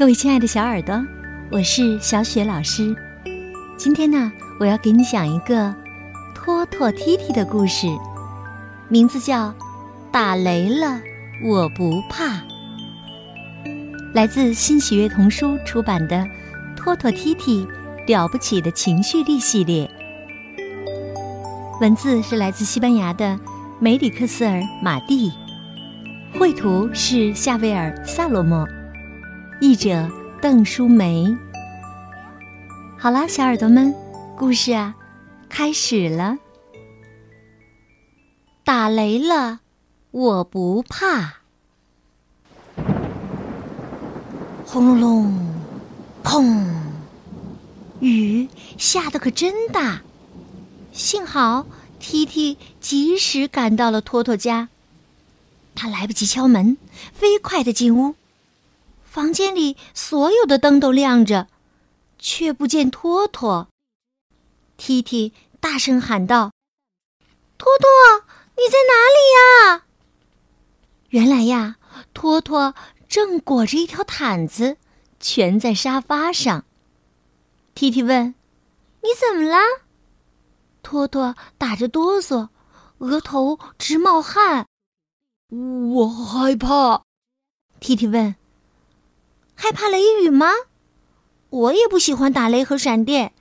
各位亲爱的小耳朵，我是小雪老师。今天呢，我要给你讲一个托托踢踢的故事，名字叫《打雷了我不怕》，来自新喜悦童书出版的《托托踢踢了不起的情绪力》系列。文字是来自西班牙的梅里克斯尔·马蒂，绘图是夏威尔·萨罗莫。译者邓淑梅。好啦，小耳朵们，故事啊，开始了。打雷了，我不怕。轰隆隆，砰！雨下的可真大，幸好 T T 及时赶到了托托家。他来不及敲门，飞快的进屋。房间里所有的灯都亮着，却不见托托。T T 大声喊道：“托托，你在哪里呀？”原来呀，托托正裹着一条毯子，蜷在沙发上。T T 问：“你怎么了？”托托打着哆嗦，额头直冒汗。我害怕。T T 问。害怕雷雨吗？我也不喜欢打雷和闪电。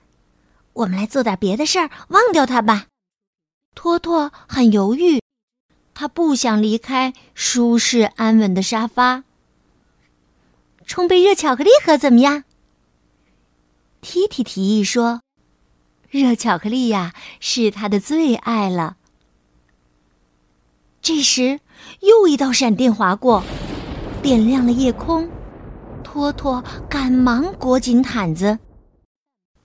我们来做点别的事儿，忘掉它吧。托托很犹豫，他不想离开舒适安稳的沙发。冲杯热巧克力喝怎么样？T T 提议说：“热巧克力呀，是他的最爱了。”这时，又一道闪电划过，点亮了夜空。托托赶忙裹紧毯子。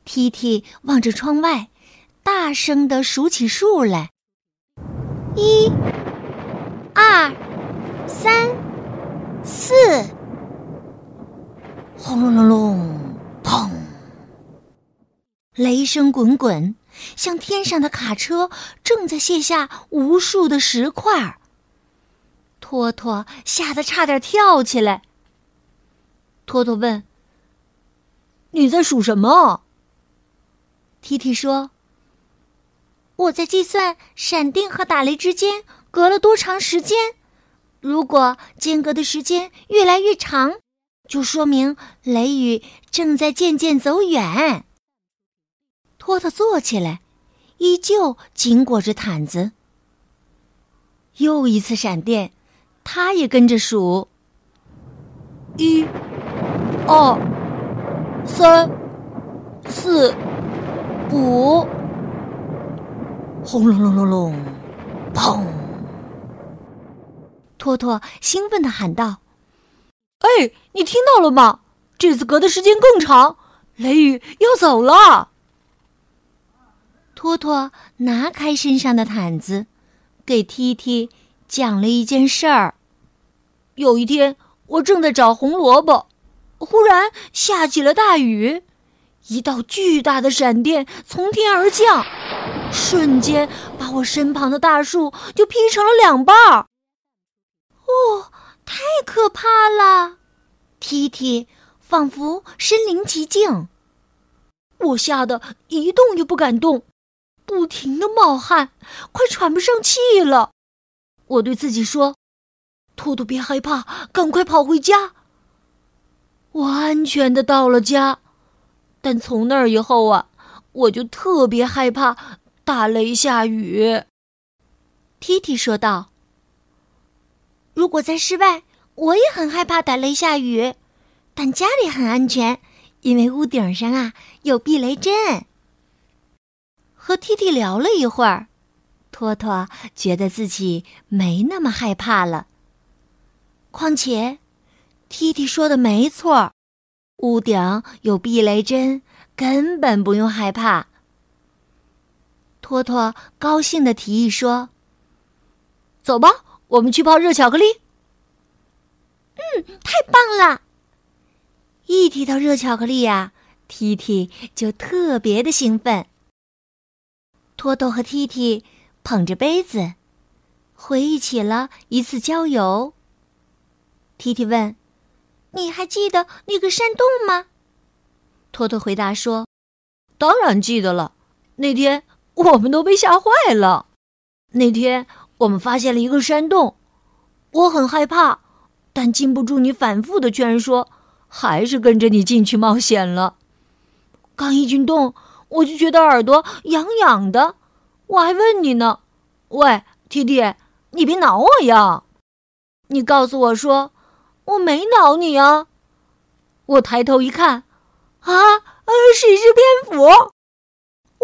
T T 望着窗外，大声的数起数来：一、二、三、四。轰隆隆隆，砰！雷声滚滚，像天上的卡车正在卸下无数的石块。托托吓得差点跳起来。托托问：“你在数什么提提说：“我在计算闪电和打雷之间隔了多长时间。如果间隔的时间越来越长，就说明雷雨正在渐渐走远。”托托坐起来，依旧紧裹着毯子。又一次闪电，他也跟着数：一。二、三、四、五，轰隆隆隆隆，砰！托托兴奋的喊道：“哎，你听到了吗？这次隔的时间更长，雷雨要走了。”托托拿开身上的毯子，给 T T 讲了一件事儿。有一天，我正在找红萝卜。忽然下起了大雨，一道巨大的闪电从天而降，瞬间把我身旁的大树就劈成了两半儿。哦，太可怕了！T T 仿佛身临其境，我吓得一动也不敢动，不停的冒汗，快喘不上气了。我对自己说：“兔兔别害怕，赶快跑回家。”我安全的到了家，但从那儿以后啊，我就特别害怕打雷下雨。T T 说道：“如果在室外，我也很害怕打雷下雨，但家里很安全，因为屋顶上啊有避雷针。”和 T T 聊了一会儿，托托觉得自己没那么害怕了。况且。T T 说的没错儿，屋顶有避雷针，根本不用害怕。托托高兴的提议说：“走吧，我们去泡热巧克力。”嗯，太棒了！一提到热巧克力呀，T T 就特别的兴奋。托托和 T T 捧着杯子，回忆起了一次郊游。T T 问。你还记得那个山洞吗？托托回答说：“当然记得了。那天我们都被吓坏了。那天我们发现了一个山洞，我很害怕，但禁不住你反复的劝说，还是跟着你进去冒险了。刚一进洞，我就觉得耳朵痒痒的，我还问你呢：‘喂，弟弟，你别挠我呀！’你告诉我说：‘我没挠你啊。’我抬头一看。”啊，呃，是一只蝙蝠！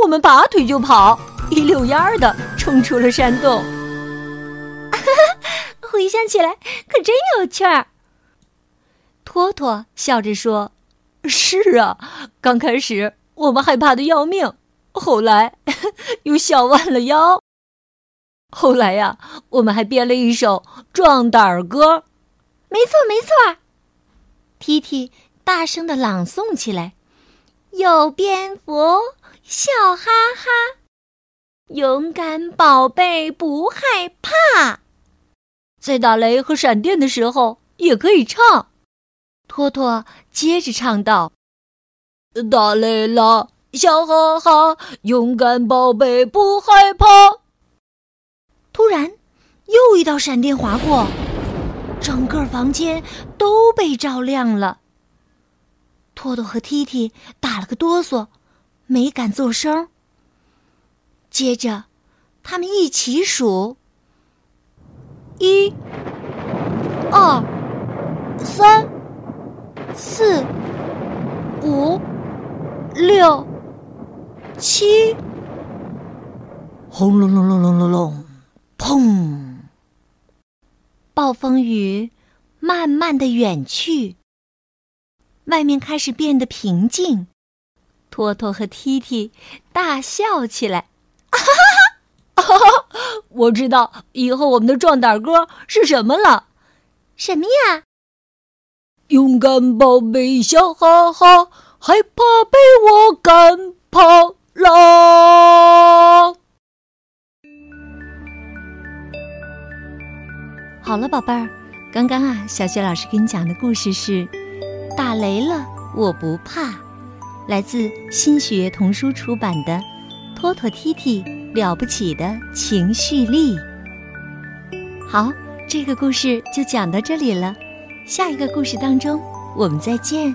我们拔腿就跑，一溜烟儿的冲出了山洞。回想起来可真有趣儿。托托笑着说：“是啊，刚开始我们害怕的要命，后来 又笑弯了腰。后来呀，我们还编了一首壮胆儿歌。没错，没错。T T。大声的朗诵起来：“有蝙蝠，笑哈哈，勇敢宝贝不害怕。在打雷和闪电的时候也可以唱。”托托接着唱道：“打雷了，笑哈哈，勇敢宝贝不害怕。”突然，又一道闪电划过，整个房间都被照亮了。托托和踢踢打了个哆嗦，没敢作声。接着，他们一起数：一、二、三、四、五、六、七。轰隆隆隆隆隆隆，砰！暴风雨慢慢的远去。外面开始变得平静，托托和踢踢大笑起来。哈哈哈！我知道以后我们的壮胆歌是什么了。什么呀？勇敢宝贝笑哈哈，害怕被我赶跑了。好了，宝贝儿，刚刚啊，小雪老师给你讲的故事是。打雷了，我不怕。来自新学童书出版的《托托踢踢了不起的情绪力》。好，这个故事就讲到这里了。下一个故事当中，我们再见。